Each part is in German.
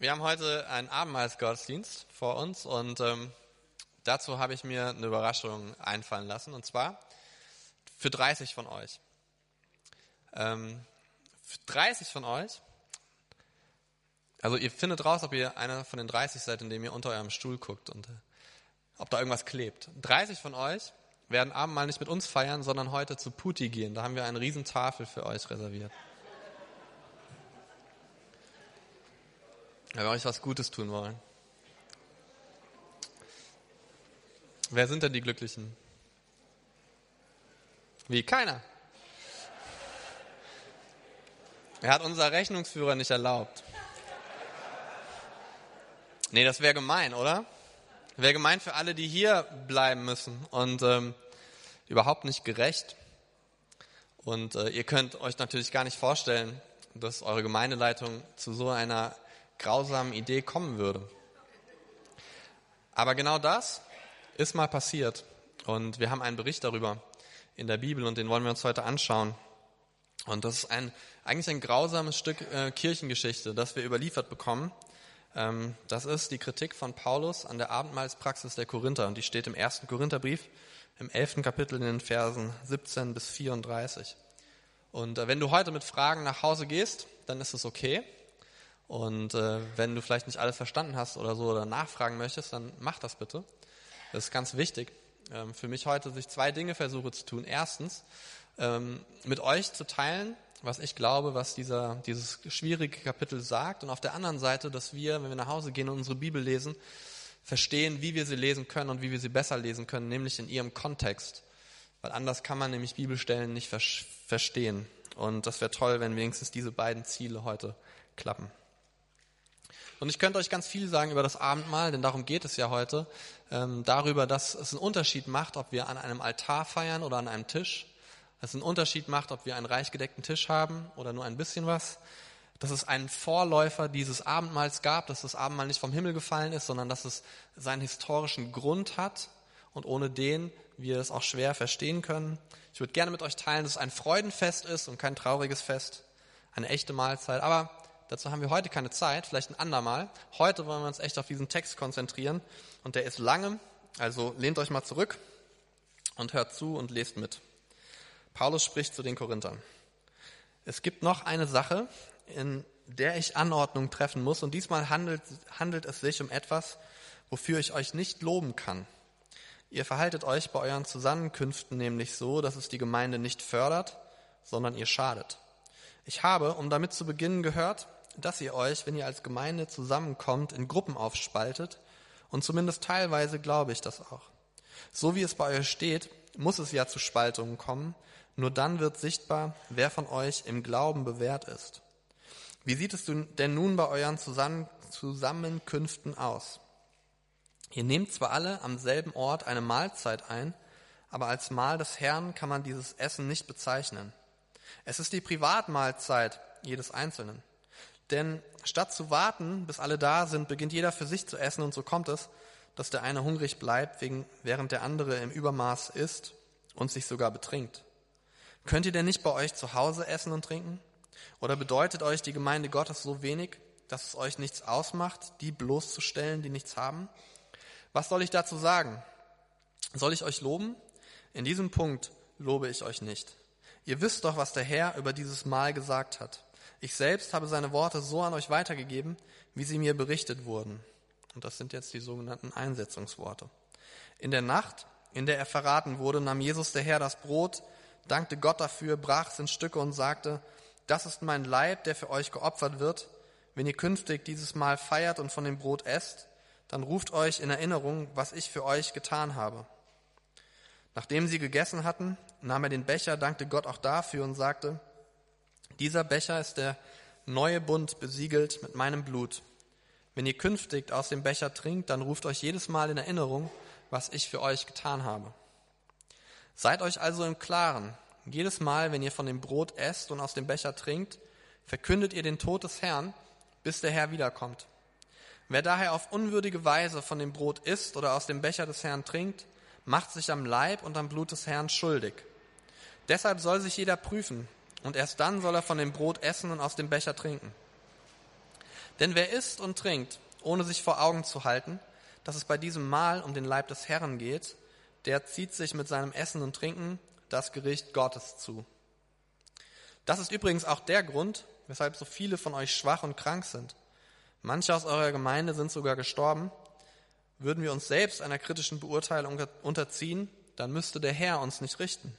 Wir haben heute einen Abendmahlsgottesdienst vor uns und ähm, dazu habe ich mir eine Überraschung einfallen lassen und zwar für 30 von euch. Ähm, für 30 von euch, also ihr findet raus, ob ihr einer von den 30 seid, indem ihr unter eurem Stuhl guckt und äh, ob da irgendwas klebt. 30 von euch werden Abendmahl nicht mit uns feiern, sondern heute zu Puti gehen. Da haben wir eine riesen Tafel für euch reserviert. Weil wir euch was Gutes tun wollen. Wer sind denn die Glücklichen? Wie? Keiner. Er hat unser Rechnungsführer nicht erlaubt. Nee, das wäre gemein, oder? Wäre gemein für alle, die hier bleiben müssen und ähm, überhaupt nicht gerecht. Und äh, ihr könnt euch natürlich gar nicht vorstellen, dass eure Gemeindeleitung zu so einer grausamen Idee kommen würde. Aber genau das ist mal passiert. Und wir haben einen Bericht darüber in der Bibel und den wollen wir uns heute anschauen. Und das ist ein, eigentlich ein grausames Stück äh, Kirchengeschichte, das wir überliefert bekommen. Ähm, das ist die Kritik von Paulus an der Abendmahlspraxis der Korinther. Und die steht im ersten Korintherbrief, im elften Kapitel in den Versen 17 bis 34. Und äh, wenn du heute mit Fragen nach Hause gehst, dann ist es okay. Und äh, wenn du vielleicht nicht alles verstanden hast oder so oder nachfragen möchtest, dann mach das bitte. Das ist ganz wichtig. Ähm, für mich heute, dass ich zwei Dinge versuche zu tun. Erstens, ähm, mit euch zu teilen, was ich glaube, was dieser, dieses schwierige Kapitel sagt. Und auf der anderen Seite, dass wir, wenn wir nach Hause gehen und unsere Bibel lesen, verstehen, wie wir sie lesen können und wie wir sie besser lesen können, nämlich in ihrem Kontext. Weil anders kann man nämlich Bibelstellen nicht verstehen. Und das wäre toll, wenn wenigstens diese beiden Ziele heute klappen. Und ich könnte euch ganz viel sagen über das Abendmahl, denn darum geht es ja heute. Ähm, darüber, dass es einen Unterschied macht, ob wir an einem Altar feiern oder an einem Tisch. Dass es einen Unterschied macht, ob wir einen reich gedeckten Tisch haben oder nur ein bisschen was. Dass es einen Vorläufer dieses Abendmahls gab, dass das Abendmahl nicht vom Himmel gefallen ist, sondern dass es seinen historischen Grund hat und ohne den wir es auch schwer verstehen können. Ich würde gerne mit euch teilen, dass es ein Freudenfest ist und kein trauriges Fest, eine echte Mahlzeit. Aber Dazu haben wir heute keine Zeit, vielleicht ein andermal. Heute wollen wir uns echt auf diesen Text konzentrieren und der ist lange, also lehnt euch mal zurück und hört zu und lest mit. Paulus spricht zu den Korinthern. Es gibt noch eine Sache, in der ich Anordnung treffen muss und diesmal handelt, handelt es sich um etwas, wofür ich euch nicht loben kann. Ihr verhaltet euch bei euren Zusammenkünften nämlich so, dass es die Gemeinde nicht fördert, sondern ihr schadet. Ich habe, um damit zu beginnen, gehört, dass ihr euch, wenn ihr als Gemeinde zusammenkommt, in Gruppen aufspaltet. Und zumindest teilweise glaube ich das auch. So wie es bei euch steht, muss es ja zu Spaltungen kommen. Nur dann wird sichtbar, wer von euch im Glauben bewährt ist. Wie sieht es denn nun bei euren Zusammenkünften aus? Ihr nehmt zwar alle am selben Ort eine Mahlzeit ein, aber als Mahl des Herrn kann man dieses Essen nicht bezeichnen. Es ist die Privatmahlzeit jedes Einzelnen. Denn statt zu warten, bis alle da sind, beginnt jeder für sich zu essen und so kommt es, dass der eine hungrig bleibt, während der andere im Übermaß isst und sich sogar betrinkt. Könnt ihr denn nicht bei euch zu Hause essen und trinken? Oder bedeutet euch die Gemeinde Gottes so wenig, dass es euch nichts ausmacht, die bloßzustellen, die nichts haben? Was soll ich dazu sagen? Soll ich euch loben? In diesem Punkt lobe ich euch nicht. Ihr wisst doch, was der Herr über dieses Mal gesagt hat. Ich selbst habe seine Worte so an euch weitergegeben, wie sie mir berichtet wurden. Und das sind jetzt die sogenannten Einsetzungsworte. In der Nacht, in der er verraten wurde, nahm Jesus der Herr das Brot, dankte Gott dafür, brach es in Stücke und sagte, das ist mein Leib, der für euch geopfert wird. Wenn ihr künftig dieses Mal feiert und von dem Brot esst, dann ruft euch in Erinnerung, was ich für euch getan habe. Nachdem sie gegessen hatten, nahm er den Becher, dankte Gott auch dafür und sagte, dieser Becher ist der neue Bund besiegelt mit meinem Blut. Wenn ihr künftig aus dem Becher trinkt, dann ruft euch jedes Mal in Erinnerung, was ich für euch getan habe. Seid euch also im Klaren, jedes Mal, wenn ihr von dem Brot esst und aus dem Becher trinkt, verkündet ihr den Tod des Herrn, bis der Herr wiederkommt. Wer daher auf unwürdige Weise von dem Brot isst oder aus dem Becher des Herrn trinkt, macht sich am Leib und am Blut des Herrn schuldig. Deshalb soll sich jeder prüfen, und erst dann soll er von dem Brot essen und aus dem Becher trinken. Denn wer isst und trinkt, ohne sich vor Augen zu halten, dass es bei diesem Mahl um den Leib des Herrn geht, der zieht sich mit seinem Essen und Trinken das Gericht Gottes zu. Das ist übrigens auch der Grund, weshalb so viele von euch schwach und krank sind. Manche aus eurer Gemeinde sind sogar gestorben. Würden wir uns selbst einer kritischen Beurteilung unterziehen, dann müsste der Herr uns nicht richten.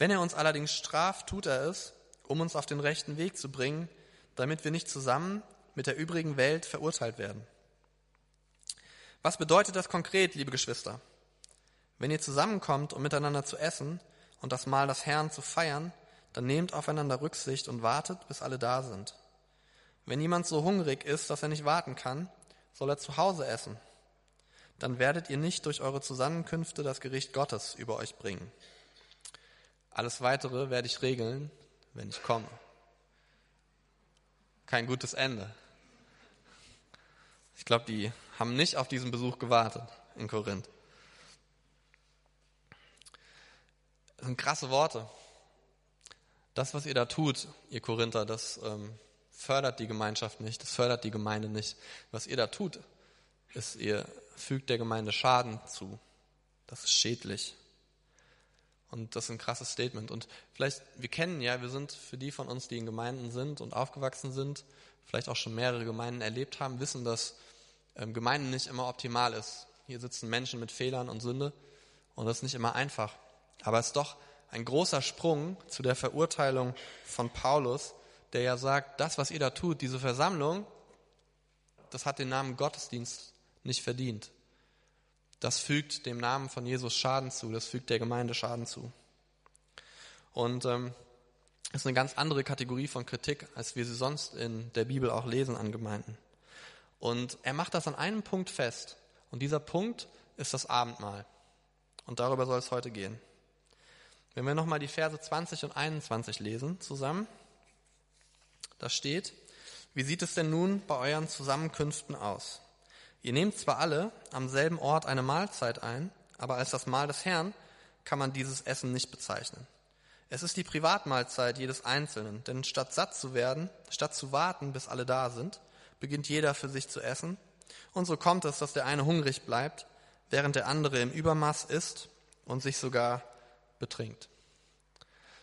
Wenn er uns allerdings straft, tut er es, um uns auf den rechten Weg zu bringen, damit wir nicht zusammen mit der übrigen Welt verurteilt werden. Was bedeutet das konkret, liebe Geschwister? Wenn ihr zusammenkommt, um miteinander zu essen und das Mahl des Herrn zu feiern, dann nehmt aufeinander Rücksicht und wartet, bis alle da sind. Wenn jemand so hungrig ist, dass er nicht warten kann, soll er zu Hause essen. Dann werdet ihr nicht durch eure Zusammenkünfte das Gericht Gottes über euch bringen. Alles Weitere werde ich regeln, wenn ich komme. Kein gutes Ende. Ich glaube, die haben nicht auf diesen Besuch gewartet in Korinth. Das sind krasse Worte. Das, was ihr da tut, ihr Korinther, das ähm, fördert die Gemeinschaft nicht, das fördert die Gemeinde nicht. Was ihr da tut, ist, ihr fügt der Gemeinde Schaden zu. Das ist schädlich. Und das ist ein krasses Statement. Und vielleicht, wir kennen ja, wir sind für die von uns, die in Gemeinden sind und aufgewachsen sind, vielleicht auch schon mehrere Gemeinden erlebt haben, wissen, dass ähm, Gemeinden nicht immer optimal ist. Hier sitzen Menschen mit Fehlern und Sünde und das ist nicht immer einfach. Aber es ist doch ein großer Sprung zu der Verurteilung von Paulus, der ja sagt, das, was ihr da tut, diese Versammlung, das hat den Namen Gottesdienst nicht verdient. Das fügt dem Namen von Jesus Schaden zu, das fügt der Gemeinde Schaden zu. Und ähm, ist eine ganz andere Kategorie von Kritik, als wir sie sonst in der Bibel auch lesen an Gemeinden. Und er macht das an einem Punkt fest. Und dieser Punkt ist das Abendmahl. Und darüber soll es heute gehen. Wenn wir nochmal die Verse 20 und 21 lesen zusammen, da steht, wie sieht es denn nun bei euren Zusammenkünften aus? Ihr nehmt zwar alle am selben Ort eine Mahlzeit ein, aber als das Mahl des Herrn kann man dieses Essen nicht bezeichnen. Es ist die Privatmahlzeit jedes Einzelnen, denn statt satt zu werden, statt zu warten, bis alle da sind, beginnt jeder für sich zu essen. Und so kommt es, dass der eine hungrig bleibt, während der andere im Übermaß isst und sich sogar betrinkt.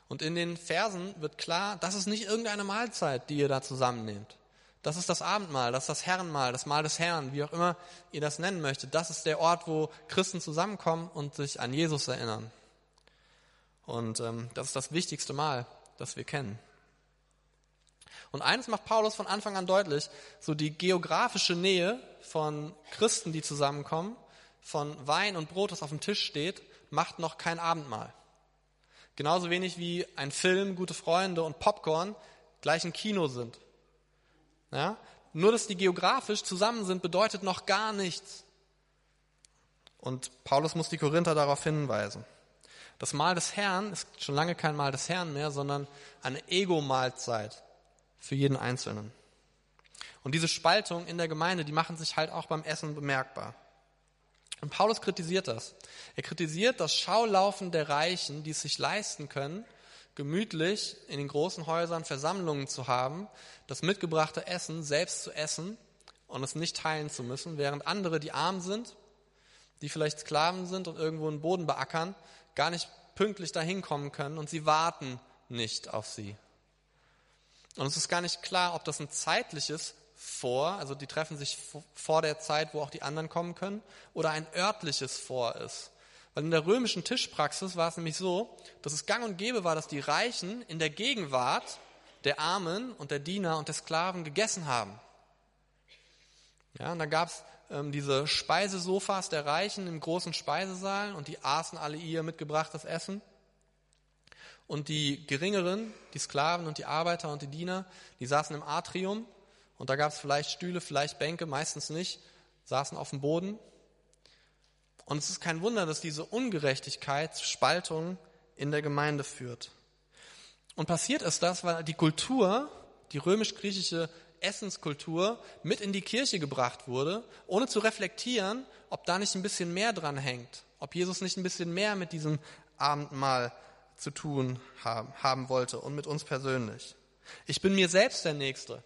Und in den Versen wird klar, das ist nicht irgendeine Mahlzeit, die ihr da zusammennehmt. Das ist das Abendmahl, das ist das Herrenmahl, das Mahl des Herrn, wie auch immer ihr das nennen möchtet. Das ist der Ort, wo Christen zusammenkommen und sich an Jesus erinnern. Und ähm, das ist das wichtigste Mahl, das wir kennen. Und eines macht Paulus von Anfang an deutlich, so die geografische Nähe von Christen, die zusammenkommen, von Wein und Brot, das auf dem Tisch steht, macht noch kein Abendmahl. Genauso wenig wie ein Film, gute Freunde und Popcorn gleich ein Kino sind. Ja? Nur, dass die geografisch zusammen sind, bedeutet noch gar nichts. Und Paulus muss die Korinther darauf hinweisen. Das Mahl des Herrn ist schon lange kein Mahl des Herrn mehr, sondern eine Ego-Mahlzeit für jeden Einzelnen. Und diese Spaltung in der Gemeinde, die machen sich halt auch beim Essen bemerkbar. Und Paulus kritisiert das. Er kritisiert das Schaulaufen der Reichen, die es sich leisten können, gemütlich in den großen Häusern Versammlungen zu haben, das mitgebrachte Essen selbst zu essen und es nicht teilen zu müssen, während andere, die arm sind, die vielleicht Sklaven sind und irgendwo einen Boden beackern, gar nicht pünktlich dahin kommen können und sie warten nicht auf sie. Und es ist gar nicht klar, ob das ein zeitliches Vor, also die treffen sich vor der Zeit, wo auch die anderen kommen können, oder ein örtliches Vor ist. Weil in der römischen Tischpraxis war es nämlich so, dass es gang und gäbe war, dass die Reichen in der Gegenwart der Armen und der Diener und der Sklaven gegessen haben. Ja, und da gab es ähm, diese Speisesofas der Reichen im großen Speisesaal und die aßen alle ihr mitgebrachtes Essen. Und die Geringeren, die Sklaven und die Arbeiter und die Diener, die saßen im Atrium und da gab es vielleicht Stühle, vielleicht Bänke, meistens nicht, saßen auf dem Boden. Und es ist kein Wunder, dass diese Ungerechtigkeit Spaltung in der Gemeinde führt. Und passiert ist das, weil die Kultur, die römisch-griechische Essenskultur mit in die Kirche gebracht wurde, ohne zu reflektieren, ob da nicht ein bisschen mehr dran hängt, ob Jesus nicht ein bisschen mehr mit diesem Abendmahl zu tun haben, haben wollte und mit uns persönlich. Ich bin mir selbst der Nächste.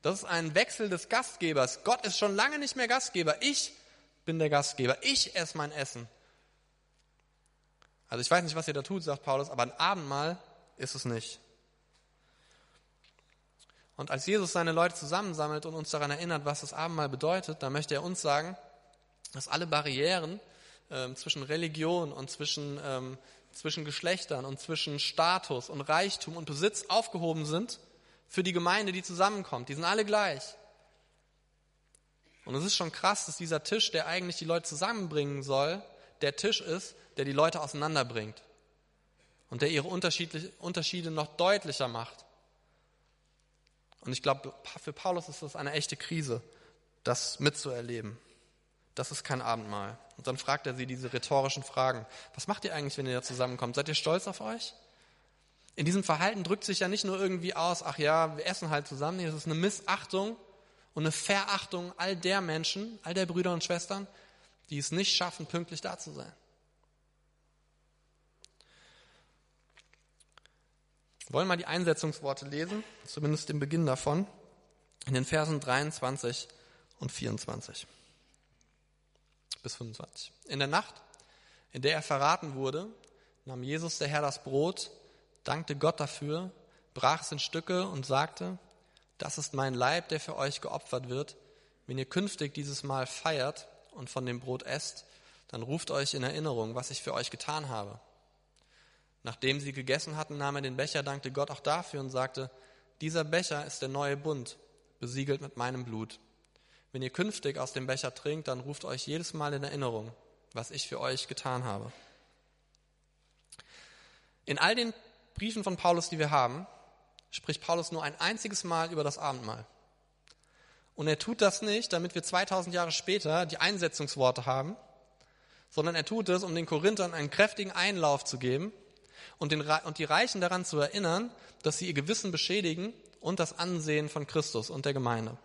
Das ist ein Wechsel des Gastgebers. Gott ist schon lange nicht mehr Gastgeber. Ich bin der Gastgeber. Ich esse mein Essen. Also ich weiß nicht, was ihr da tut, sagt Paulus, aber ein Abendmahl ist es nicht. Und als Jesus seine Leute zusammensammelt und uns daran erinnert, was das Abendmahl bedeutet, dann möchte er uns sagen, dass alle Barrieren äh, zwischen Religion und zwischen, ähm, zwischen Geschlechtern und zwischen Status und Reichtum und Besitz aufgehoben sind für die Gemeinde, die zusammenkommt. Die sind alle gleich. Und es ist schon krass, dass dieser Tisch, der eigentlich die Leute zusammenbringen soll, der Tisch ist, der die Leute auseinanderbringt und der ihre Unterschiede noch deutlicher macht. Und ich glaube, für Paulus ist das eine echte Krise, das mitzuerleben. Das ist kein Abendmahl. Und dann fragt er sie diese rhetorischen Fragen. Was macht ihr eigentlich, wenn ihr da zusammenkommt? Seid ihr stolz auf euch? In diesem Verhalten drückt sich ja nicht nur irgendwie aus, ach ja, wir essen halt zusammen. Nee, es ist eine Missachtung und eine Verachtung all der Menschen, all der Brüder und Schwestern, die es nicht schaffen, pünktlich da zu sein. Wir wollen mal die Einsetzungsworte lesen, zumindest den Beginn davon, in den Versen 23 und 24 bis 25. In der Nacht, in der er verraten wurde, nahm Jesus der Herr das Brot, dankte Gott dafür, brach es in Stücke und sagte, das ist mein Leib, der für euch geopfert wird. Wenn ihr künftig dieses Mal feiert und von dem Brot esst, dann ruft euch in Erinnerung, was ich für euch getan habe. Nachdem sie gegessen hatten, nahm er den Becher, dankte Gott auch dafür und sagte, dieser Becher ist der neue Bund, besiegelt mit meinem Blut. Wenn ihr künftig aus dem Becher trinkt, dann ruft euch jedes Mal in Erinnerung, was ich für euch getan habe. In all den Briefen von Paulus, die wir haben, spricht Paulus nur ein einziges Mal über das Abendmahl. Und er tut das nicht, damit wir 2000 Jahre später die Einsetzungsworte haben, sondern er tut es, um den Korinthern einen kräftigen Einlauf zu geben und, den, und die Reichen daran zu erinnern, dass sie ihr Gewissen beschädigen und das Ansehen von Christus und der Gemeinde.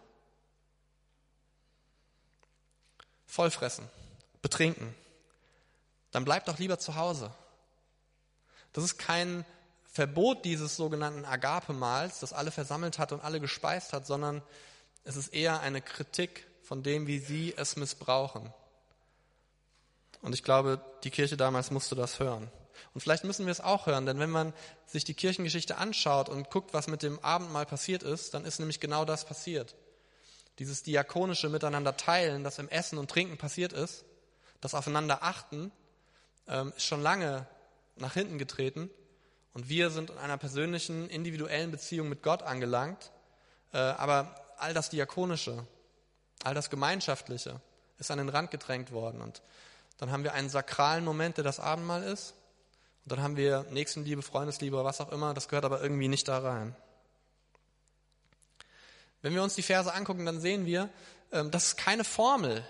Vollfressen, betrinken, dann bleibt doch lieber zu Hause. Das ist kein Verbot dieses sogenannten Agape-Mahls, das alle versammelt hat und alle gespeist hat, sondern es ist eher eine Kritik von dem, wie sie es missbrauchen. Und ich glaube, die Kirche damals musste das hören. Und vielleicht müssen wir es auch hören, denn wenn man sich die Kirchengeschichte anschaut und guckt, was mit dem Abendmahl passiert ist, dann ist nämlich genau das passiert. Dieses diakonische Miteinander teilen, das im Essen und Trinken passiert ist, das Aufeinander achten, ähm, ist schon lange nach hinten getreten. Und wir sind in einer persönlichen, individuellen Beziehung mit Gott angelangt. Äh, aber all das Diakonische, all das Gemeinschaftliche ist an den Rand gedrängt worden. Und dann haben wir einen sakralen Moment, der das Abendmahl ist. Und dann haben wir Nächstenliebe, Freundesliebe, was auch immer, das gehört aber irgendwie nicht da rein. Wenn wir uns die Verse angucken, dann sehen wir, ähm, das ist keine Formel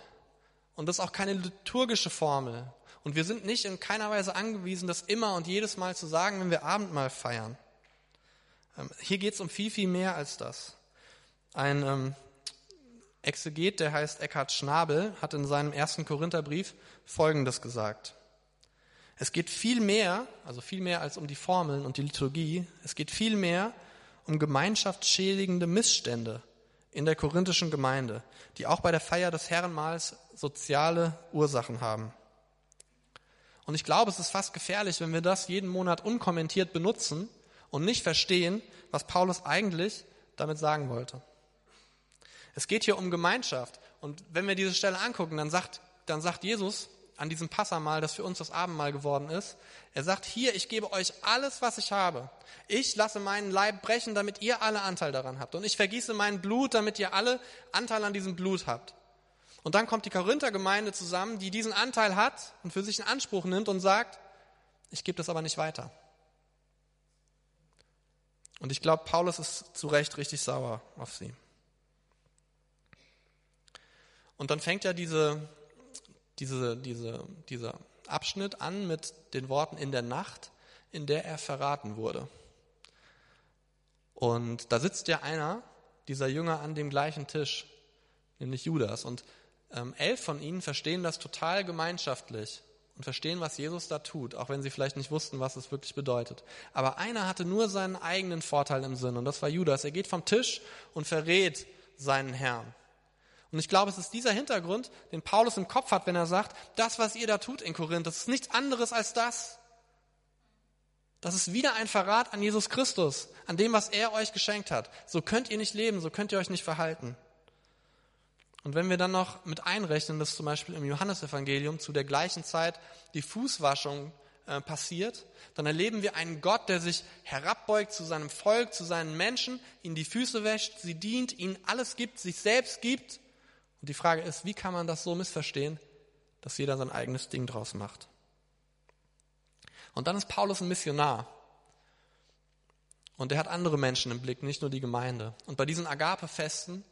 und das ist auch keine liturgische Formel. Und wir sind nicht in keiner Weise angewiesen, das immer und jedes Mal zu sagen, wenn wir Abendmahl feiern. Ähm, hier geht es um viel, viel mehr als das. Ein ähm, Exeget, der heißt Eckhard Schnabel, hat in seinem ersten Korintherbrief Folgendes gesagt. Es geht viel mehr, also viel mehr als um die Formeln und die Liturgie, es geht viel mehr um gemeinschaftsschädigende Missstände in der korinthischen Gemeinde, die auch bei der Feier des Herrenmahls soziale Ursachen haben. Und ich glaube, es ist fast gefährlich, wenn wir das jeden Monat unkommentiert benutzen und nicht verstehen, was Paulus eigentlich damit sagen wollte. Es geht hier um Gemeinschaft. Und wenn wir diese Stelle angucken, dann sagt, dann sagt Jesus, an diesem Passamal, das für uns das Abendmahl geworden ist. Er sagt, hier, ich gebe euch alles, was ich habe. Ich lasse meinen Leib brechen, damit ihr alle Anteil daran habt. Und ich vergieße mein Blut, damit ihr alle Anteil an diesem Blut habt. Und dann kommt die Korinther-Gemeinde zusammen, die diesen Anteil hat und für sich in Anspruch nimmt und sagt, ich gebe das aber nicht weiter. Und ich glaube, Paulus ist zu Recht richtig sauer auf sie. Und dann fängt ja diese diese, diese, dieser Abschnitt an mit den Worten in der Nacht, in der er verraten wurde. Und da sitzt ja einer, dieser Jünger, an dem gleichen Tisch, nämlich Judas. Und ähm, elf von ihnen verstehen das total gemeinschaftlich und verstehen, was Jesus da tut, auch wenn sie vielleicht nicht wussten, was es wirklich bedeutet. Aber einer hatte nur seinen eigenen Vorteil im Sinn und das war Judas. Er geht vom Tisch und verrät seinen Herrn. Und ich glaube, es ist dieser Hintergrund, den Paulus im Kopf hat, wenn er sagt, das, was ihr da tut in Korinth, das ist nichts anderes als das. Das ist wieder ein Verrat an Jesus Christus, an dem, was er euch geschenkt hat. So könnt ihr nicht leben, so könnt ihr euch nicht verhalten. Und wenn wir dann noch mit einrechnen, dass zum Beispiel im Johannesevangelium zu der gleichen Zeit die Fußwaschung äh, passiert, dann erleben wir einen Gott, der sich herabbeugt zu seinem Volk, zu seinen Menschen, ihnen die Füße wäscht, sie dient, ihnen alles gibt, sich selbst gibt. Und die Frage ist, wie kann man das so missverstehen, dass jeder sein eigenes Ding draus macht? Und dann ist Paulus ein Missionar. Und er hat andere Menschen im Blick, nicht nur die Gemeinde. Und bei diesen Agape-Festen,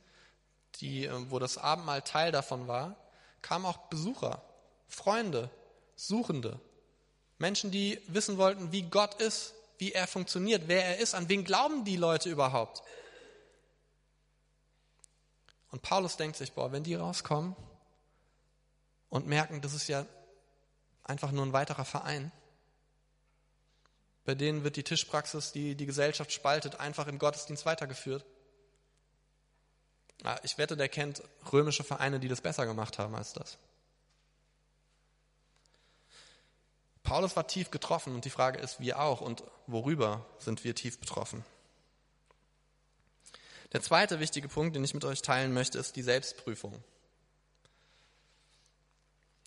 die, äh, wo das Abendmahl Teil davon war, kamen auch Besucher, Freunde, Suchende, Menschen, die wissen wollten, wie Gott ist, wie er funktioniert, wer er ist, an wen glauben die Leute überhaupt. Und Paulus denkt sich, boah, wenn die rauskommen und merken, das ist ja einfach nur ein weiterer Verein, bei denen wird die Tischpraxis, die die Gesellschaft spaltet, einfach im Gottesdienst weitergeführt. Ich wette, der kennt römische Vereine, die das besser gemacht haben als das. Paulus war tief getroffen und die Frage ist, wir auch und worüber sind wir tief betroffen? Der zweite wichtige Punkt, den ich mit euch teilen möchte, ist die Selbstprüfung.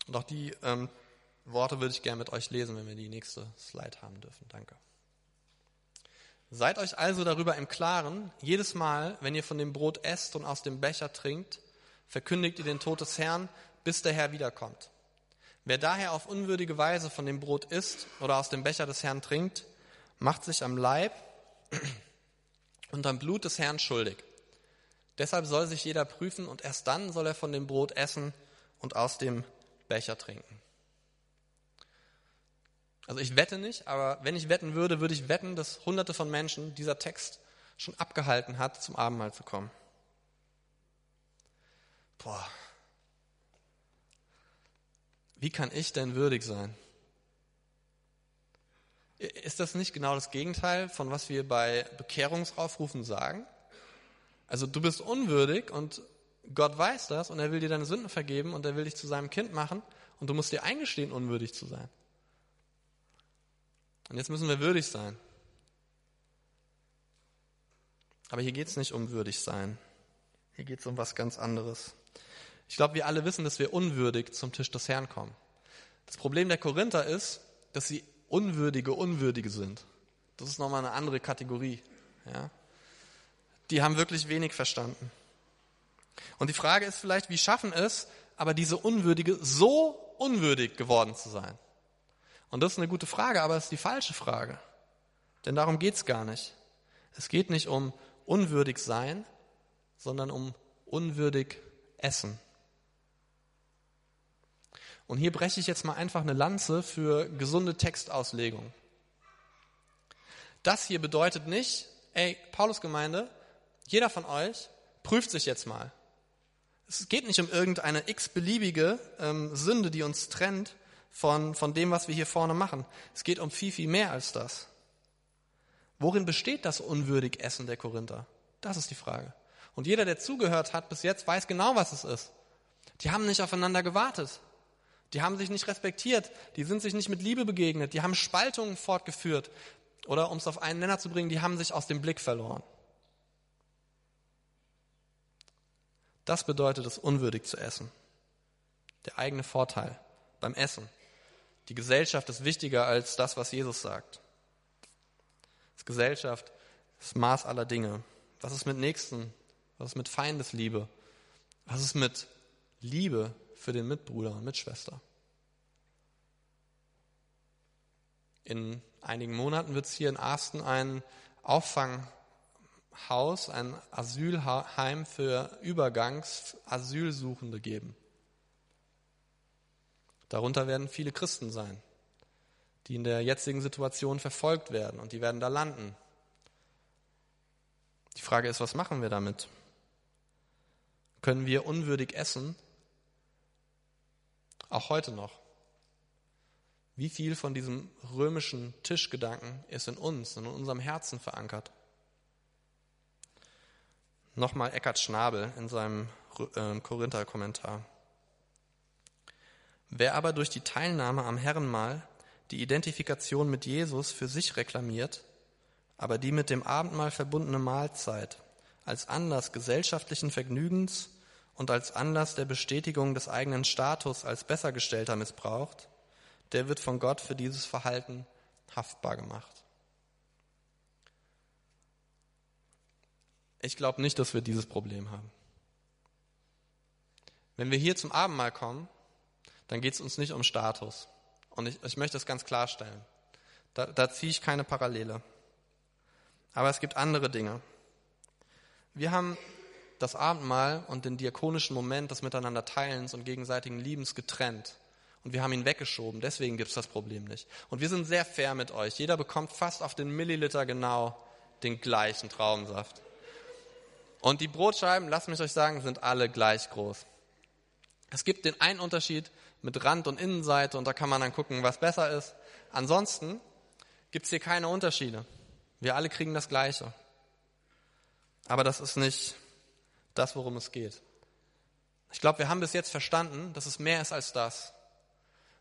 Und auch die ähm, Worte würde ich gerne mit euch lesen, wenn wir die nächste Slide haben dürfen. Danke. Seid euch also darüber im Klaren, jedes Mal, wenn ihr von dem Brot esst und aus dem Becher trinkt, verkündigt ihr den Tod des Herrn, bis der Herr wiederkommt. Wer daher auf unwürdige Weise von dem Brot isst oder aus dem Becher des Herrn trinkt, macht sich am Leib und am Blut des Herrn schuldig. Deshalb soll sich jeder prüfen und erst dann soll er von dem Brot essen und aus dem Becher trinken. Also ich wette nicht, aber wenn ich wetten würde, würde ich wetten, dass hunderte von Menschen dieser Text schon abgehalten hat, zum Abendmahl zu kommen. Boah. Wie kann ich denn würdig sein? Ist das nicht genau das Gegenteil von was wir bei Bekehrungsaufrufen sagen? Also du bist unwürdig und Gott weiß das und er will dir deine Sünden vergeben und er will dich zu seinem Kind machen und du musst dir eingestehen, unwürdig zu sein. Und jetzt müssen wir würdig sein. Aber hier geht es nicht um würdig sein. Hier geht es um was ganz anderes. Ich glaube, wir alle wissen, dass wir unwürdig zum Tisch des Herrn kommen. Das Problem der Korinther ist, dass sie unwürdige Unwürdige sind. Das ist nochmal eine andere Kategorie. Ja? Die haben wirklich wenig verstanden. Und die Frage ist vielleicht, wie schaffen es, aber diese Unwürdige so unwürdig geworden zu sein? Und das ist eine gute Frage, aber es ist die falsche Frage. Denn darum geht es gar nicht. Es geht nicht um unwürdig sein, sondern um unwürdig essen. Und hier breche ich jetzt mal einfach eine Lanze für gesunde Textauslegung. Das hier bedeutet nicht, ey, Paulusgemeinde, jeder von euch prüft sich jetzt mal. Es geht nicht um irgendeine x-beliebige ähm, Sünde, die uns trennt, von, von dem, was wir hier vorne machen. Es geht um viel, viel mehr als das. Worin besteht das unwürdig Essen der Korinther? Das ist die Frage. Und jeder, der zugehört hat bis jetzt, weiß genau, was es ist. Die haben nicht aufeinander gewartet. Die haben sich nicht respektiert. Die sind sich nicht mit Liebe begegnet. Die haben Spaltungen fortgeführt. Oder um es auf einen Nenner zu bringen, die haben sich aus dem Blick verloren. Das bedeutet es, unwürdig zu essen. Der eigene Vorteil beim Essen. Die Gesellschaft ist wichtiger als das, was Jesus sagt. Das Gesellschaft ist Maß aller Dinge. Was ist mit Nächsten? Was ist mit Feindesliebe? Was ist mit Liebe für den Mitbruder und Mitschwester? In einigen Monaten wird es hier in Arsten ein Auffanghaus, ein Asylheim für Übergangs-Asylsuchende geben. Darunter werden viele Christen sein, die in der jetzigen Situation verfolgt werden und die werden da landen. Die Frage ist, was machen wir damit? Können wir unwürdig essen? Auch heute noch. Wie viel von diesem römischen Tischgedanken ist in uns, in unserem Herzen verankert? Nochmal Eckhard Schnabel in seinem äh, Korinther-Kommentar. Wer aber durch die Teilnahme am Herrenmahl die Identifikation mit Jesus für sich reklamiert, aber die mit dem Abendmahl verbundene Mahlzeit als Anlass gesellschaftlichen Vergnügens und als Anlass der Bestätigung des eigenen Status als Bessergestellter missbraucht, der wird von Gott für dieses Verhalten haftbar gemacht. Ich glaube nicht, dass wir dieses Problem haben. Wenn wir hier zum Abendmahl kommen, dann geht es uns nicht um Status. Und ich, ich möchte das ganz klarstellen. Da, da ziehe ich keine Parallele. Aber es gibt andere Dinge. Wir haben das Abendmahl und den diakonischen Moment des Miteinanderteilens und gegenseitigen Liebens getrennt. Und wir haben ihn weggeschoben. Deswegen gibt es das Problem nicht. Und wir sind sehr fair mit euch. Jeder bekommt fast auf den Milliliter genau den gleichen Traubensaft. Und die Brotscheiben, lasst mich euch sagen, sind alle gleich groß. Es gibt den einen Unterschied mit Rand und Innenseite und da kann man dann gucken, was besser ist. Ansonsten gibt es hier keine Unterschiede. Wir alle kriegen das Gleiche. Aber das ist nicht das, worum es geht. Ich glaube, wir haben bis jetzt verstanden, dass es mehr ist als das.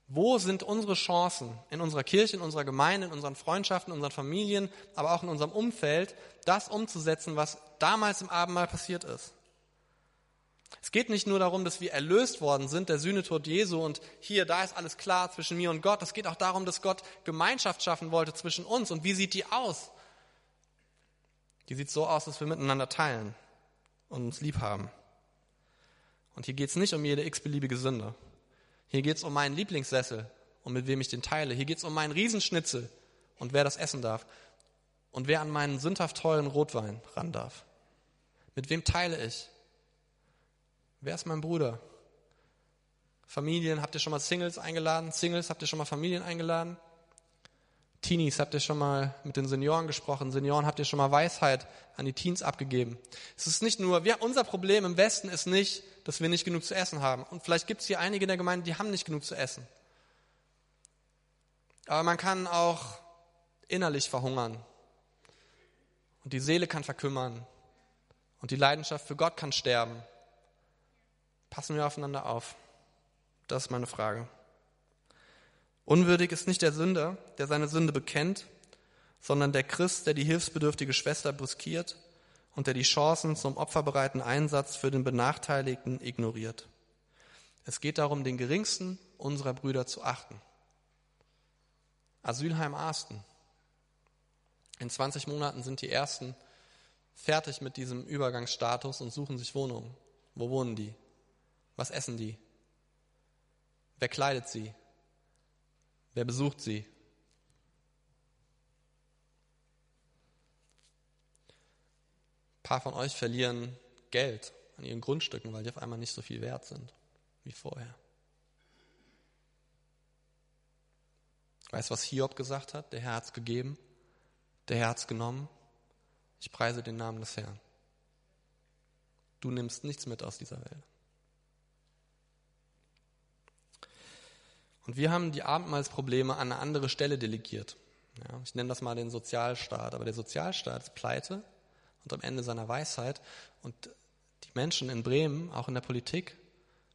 Wo sind unsere Chancen in unserer Kirche, in unserer Gemeinde, in unseren Freundschaften, in unseren Familien, aber auch in unserem Umfeld, das umzusetzen, was damals im Abendmahl passiert ist? Es geht nicht nur darum, dass wir erlöst worden sind, der Sühnetod Jesu und hier, da ist alles klar zwischen mir und Gott. Es geht auch darum, dass Gott Gemeinschaft schaffen wollte zwischen uns. Und wie sieht die aus? Die sieht so aus, dass wir miteinander teilen und uns lieb haben. Und hier geht es nicht um jede x-beliebige Sünde. Hier geht es um meinen Lieblingssessel und mit wem ich den teile. Hier geht es um meinen Riesenschnitzel und wer das essen darf. Und wer an meinen sündhaft teuren Rotwein ran darf. Mit wem teile ich? Wer ist mein Bruder? Familien, habt ihr schon mal Singles eingeladen? Singles, habt ihr schon mal Familien eingeladen? Teenies, habt ihr schon mal mit den Senioren gesprochen? Senioren, habt ihr schon mal Weisheit an die Teens abgegeben? Es ist nicht nur, wir, unser Problem im Westen ist nicht, dass wir nicht genug zu essen haben. Und vielleicht gibt es hier einige in der Gemeinde, die haben nicht genug zu essen. Aber man kann auch innerlich verhungern. Und die Seele kann verkümmern. Und die Leidenschaft für Gott kann sterben. Passen wir aufeinander auf? Das ist meine Frage. Unwürdig ist nicht der Sünder, der seine Sünde bekennt, sondern der Christ, der die hilfsbedürftige Schwester bruskiert und der die Chancen zum opferbereiten Einsatz für den Benachteiligten ignoriert. Es geht darum, den geringsten unserer Brüder zu achten. Asylheim Arsten. In 20 Monaten sind die Ersten fertig mit diesem Übergangsstatus und suchen sich Wohnungen. Wo wohnen die? Was essen die? Wer kleidet sie? Wer besucht sie? Ein paar von euch verlieren Geld an ihren Grundstücken, weil die auf einmal nicht so viel wert sind wie vorher. Weißt du, was Hiob gesagt hat? Der Herr hat es gegeben, der Herr hat es genommen. Ich preise den Namen des Herrn. Du nimmst nichts mit aus dieser Welt. Und wir haben die Abendmahlsprobleme an eine andere Stelle delegiert. Ja, ich nenne das mal den Sozialstaat. Aber der Sozialstaat ist pleite und am Ende seiner Weisheit. Und die Menschen in Bremen, auch in der Politik,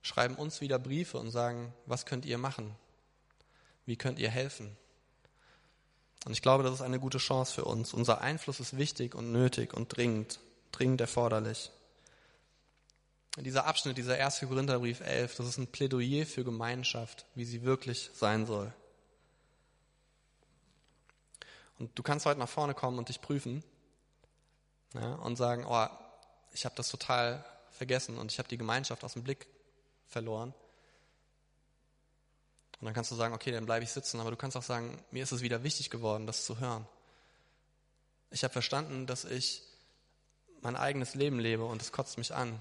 schreiben uns wieder Briefe und sagen, was könnt ihr machen? Wie könnt ihr helfen? Und ich glaube, das ist eine gute Chance für uns. Unser Einfluss ist wichtig und nötig und dringend, dringend erforderlich. Dieser Abschnitt, dieser 1. Korintherbrief 11, das ist ein Plädoyer für Gemeinschaft, wie sie wirklich sein soll. Und du kannst heute nach vorne kommen und dich prüfen ja, und sagen, oh, ich habe das total vergessen und ich habe die Gemeinschaft aus dem Blick verloren. Und dann kannst du sagen, okay, dann bleibe ich sitzen, aber du kannst auch sagen, mir ist es wieder wichtig geworden, das zu hören. Ich habe verstanden, dass ich mein eigenes Leben lebe und es kotzt mich an.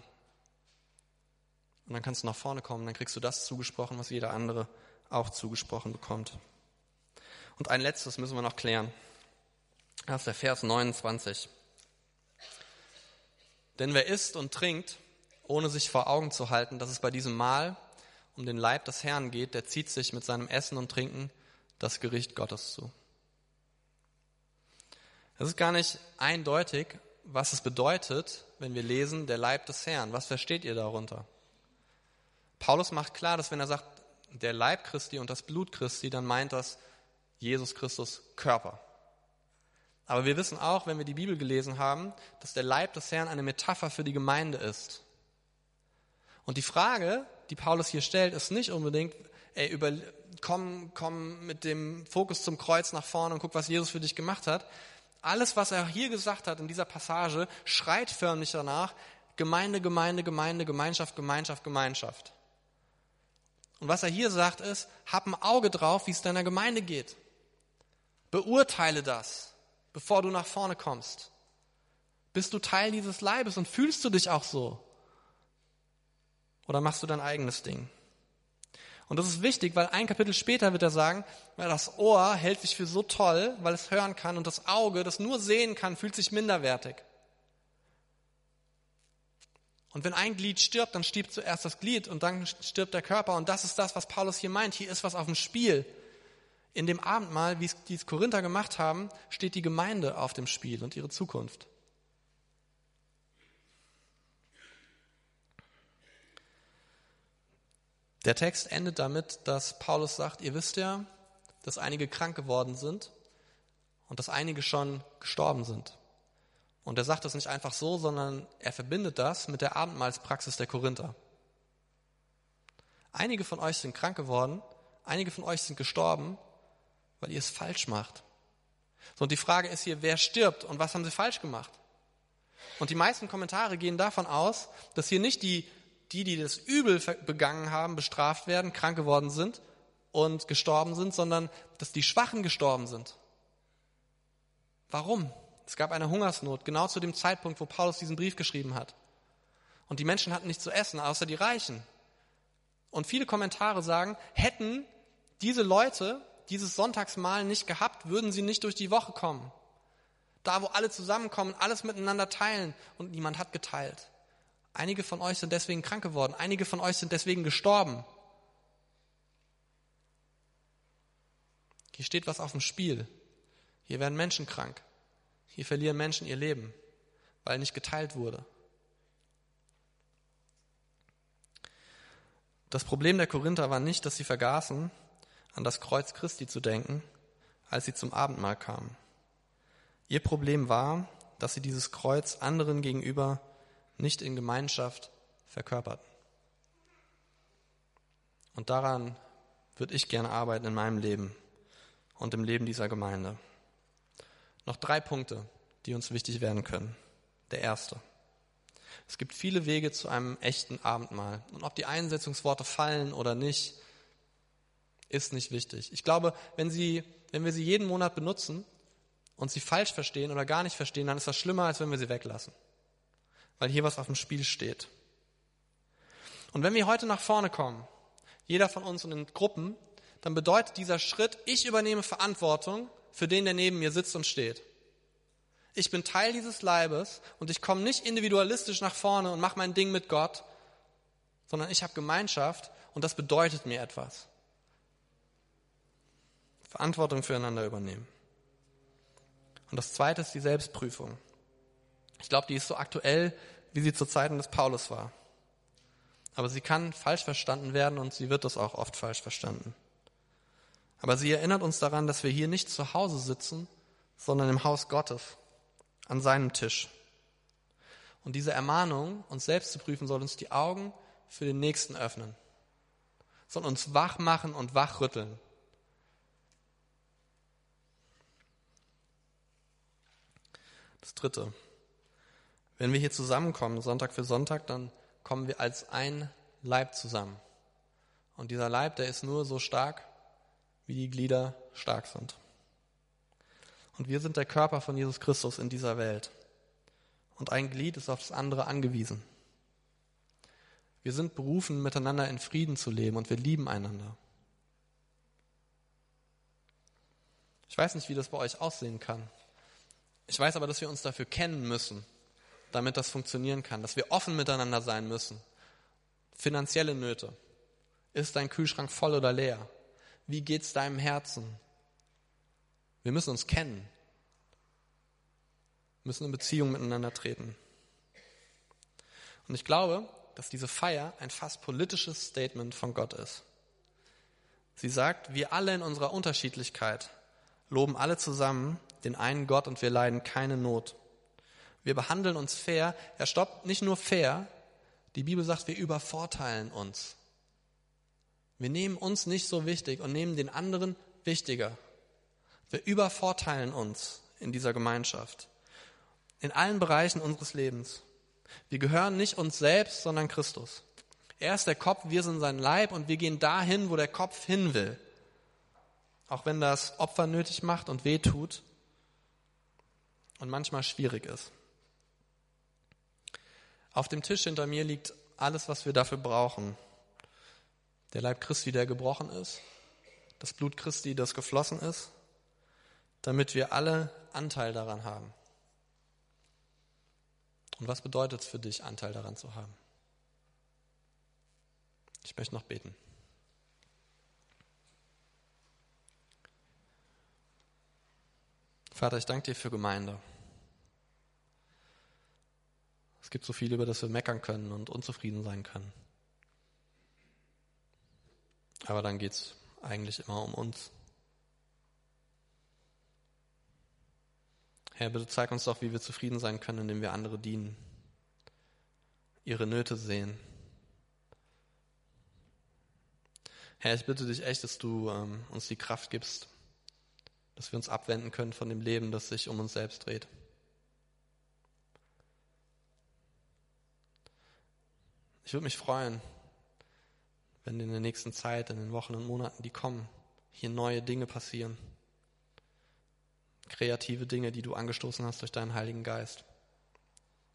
Und dann kannst du nach vorne kommen, dann kriegst du das zugesprochen, was jeder andere auch zugesprochen bekommt. Und ein letztes müssen wir noch klären. Das ist der Vers 29. Denn wer isst und trinkt, ohne sich vor Augen zu halten, dass es bei diesem Mahl um den Leib des Herrn geht, der zieht sich mit seinem Essen und Trinken das Gericht Gottes zu. Es ist gar nicht eindeutig, was es bedeutet, wenn wir lesen, der Leib des Herrn. Was versteht ihr darunter? Paulus macht klar, dass wenn er sagt, der Leib Christi und das Blut Christi, dann meint das Jesus Christus Körper. Aber wir wissen auch, wenn wir die Bibel gelesen haben, dass der Leib des Herrn eine Metapher für die Gemeinde ist. Und die Frage, die Paulus hier stellt, ist nicht unbedingt, ey, über, komm, komm mit dem Fokus zum Kreuz nach vorne und guck, was Jesus für dich gemacht hat. Alles, was er hier gesagt hat in dieser Passage, schreit förmlich danach, Gemeinde, Gemeinde, Gemeinde, Gemeinschaft, Gemeinschaft, Gemeinschaft. Und was er hier sagt ist, hab ein Auge drauf, wie es deiner Gemeinde geht. Beurteile das, bevor du nach vorne kommst. Bist du Teil dieses Leibes und fühlst du dich auch so? Oder machst du dein eigenes Ding? Und das ist wichtig, weil ein Kapitel später wird er sagen, weil das Ohr hält sich für so toll, weil es hören kann und das Auge, das nur sehen kann, fühlt sich minderwertig. Und wenn ein Glied stirbt, dann stirbt zuerst das Glied und dann stirbt der Körper. Und das ist das, was Paulus hier meint. Hier ist was auf dem Spiel. In dem Abendmahl, wie es die Korinther gemacht haben, steht die Gemeinde auf dem Spiel und ihre Zukunft. Der Text endet damit, dass Paulus sagt, ihr wisst ja, dass einige krank geworden sind und dass einige schon gestorben sind. Und er sagt das nicht einfach so, sondern er verbindet das mit der Abendmahlspraxis der Korinther. Einige von euch sind krank geworden, einige von euch sind gestorben, weil ihr es falsch macht. So, und die Frage ist hier, wer stirbt und was haben sie falsch gemacht? Und die meisten Kommentare gehen davon aus, dass hier nicht die, die, die das Übel begangen haben, bestraft werden, krank geworden sind und gestorben sind, sondern dass die Schwachen gestorben sind. Warum? Es gab eine Hungersnot, genau zu dem Zeitpunkt, wo Paulus diesen Brief geschrieben hat. Und die Menschen hatten nichts zu essen, außer die Reichen. Und viele Kommentare sagen, hätten diese Leute dieses Sonntagsmahl nicht gehabt, würden sie nicht durch die Woche kommen. Da, wo alle zusammenkommen, alles miteinander teilen und niemand hat geteilt. Einige von euch sind deswegen krank geworden, einige von euch sind deswegen gestorben. Hier steht was auf dem Spiel. Hier werden Menschen krank. Hier verlieren Menschen ihr Leben, weil nicht geteilt wurde. Das Problem der Korinther war nicht, dass sie vergaßen, an das Kreuz Christi zu denken, als sie zum Abendmahl kamen. Ihr Problem war, dass sie dieses Kreuz anderen gegenüber nicht in Gemeinschaft verkörperten. Und daran würde ich gerne arbeiten in meinem Leben und im Leben dieser Gemeinde. Noch drei Punkte, die uns wichtig werden können. Der erste. Es gibt viele Wege zu einem echten Abendmahl. Und ob die Einsetzungsworte fallen oder nicht, ist nicht wichtig. Ich glaube, wenn, sie, wenn wir sie jeden Monat benutzen und sie falsch verstehen oder gar nicht verstehen, dann ist das schlimmer, als wenn wir sie weglassen. Weil hier was auf dem Spiel steht. Und wenn wir heute nach vorne kommen, jeder von uns und in Gruppen, dann bedeutet dieser Schritt, ich übernehme Verantwortung für den, der neben mir sitzt und steht. Ich bin Teil dieses Leibes und ich komme nicht individualistisch nach vorne und mache mein Ding mit Gott, sondern ich habe Gemeinschaft und das bedeutet mir etwas. Verantwortung füreinander übernehmen. Und das Zweite ist die Selbstprüfung. Ich glaube, die ist so aktuell, wie sie zu Zeiten des Paulus war. Aber sie kann falsch verstanden werden und sie wird das auch oft falsch verstanden. Aber sie erinnert uns daran, dass wir hier nicht zu Hause sitzen, sondern im Haus Gottes, an seinem Tisch. Und diese Ermahnung, uns selbst zu prüfen, soll uns die Augen für den Nächsten öffnen, soll uns wach machen und wachrütteln. Das Dritte. Wenn wir hier zusammenkommen, Sonntag für Sonntag, dann kommen wir als ein Leib zusammen. Und dieser Leib, der ist nur so stark, wie die Glieder stark sind. Und wir sind der Körper von Jesus Christus in dieser Welt. Und ein Glied ist auf das andere angewiesen. Wir sind berufen, miteinander in Frieden zu leben und wir lieben einander. Ich weiß nicht, wie das bei euch aussehen kann. Ich weiß aber, dass wir uns dafür kennen müssen, damit das funktionieren kann, dass wir offen miteinander sein müssen. Finanzielle Nöte. Ist dein Kühlschrank voll oder leer? Wie geht's deinem Herzen? Wir müssen uns kennen. müssen in Beziehung miteinander treten. Und ich glaube, dass diese Feier ein fast politisches Statement von Gott ist. Sie sagt, wir alle in unserer Unterschiedlichkeit loben alle zusammen den einen Gott und wir leiden keine Not. Wir behandeln uns fair. Er stoppt nicht nur fair, die Bibel sagt, wir übervorteilen uns. Wir nehmen uns nicht so wichtig und nehmen den anderen wichtiger. Wir übervorteilen uns in dieser Gemeinschaft. In allen Bereichen unseres Lebens. Wir gehören nicht uns selbst, sondern Christus. Er ist der Kopf, wir sind sein Leib und wir gehen dahin, wo der Kopf hin will. Auch wenn das Opfer nötig macht und weh tut und manchmal schwierig ist. Auf dem Tisch hinter mir liegt alles, was wir dafür brauchen. Der Leib Christi, der gebrochen ist, das Blut Christi, das geflossen ist, damit wir alle Anteil daran haben. Und was bedeutet es für dich, Anteil daran zu haben? Ich möchte noch beten. Vater, ich danke dir für Gemeinde. Es gibt so viel, über das wir meckern können und unzufrieden sein können. Aber dann geht es eigentlich immer um uns. Herr, bitte zeig uns doch, wie wir zufrieden sein können, indem wir andere dienen, ihre Nöte sehen. Herr, ich bitte dich echt, dass du ähm, uns die Kraft gibst, dass wir uns abwenden können von dem Leben, das sich um uns selbst dreht. Ich würde mich freuen, wenn in der nächsten Zeit, in den Wochen und Monaten, die kommen, hier neue Dinge passieren kreative Dinge, die du angestoßen hast durch deinen Heiligen Geist,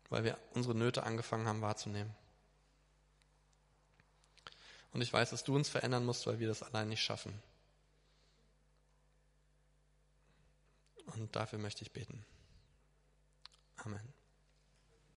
weil wir unsere Nöte angefangen haben wahrzunehmen. Und ich weiß, dass du uns verändern musst, weil wir das allein nicht schaffen. Und dafür möchte ich beten. Amen.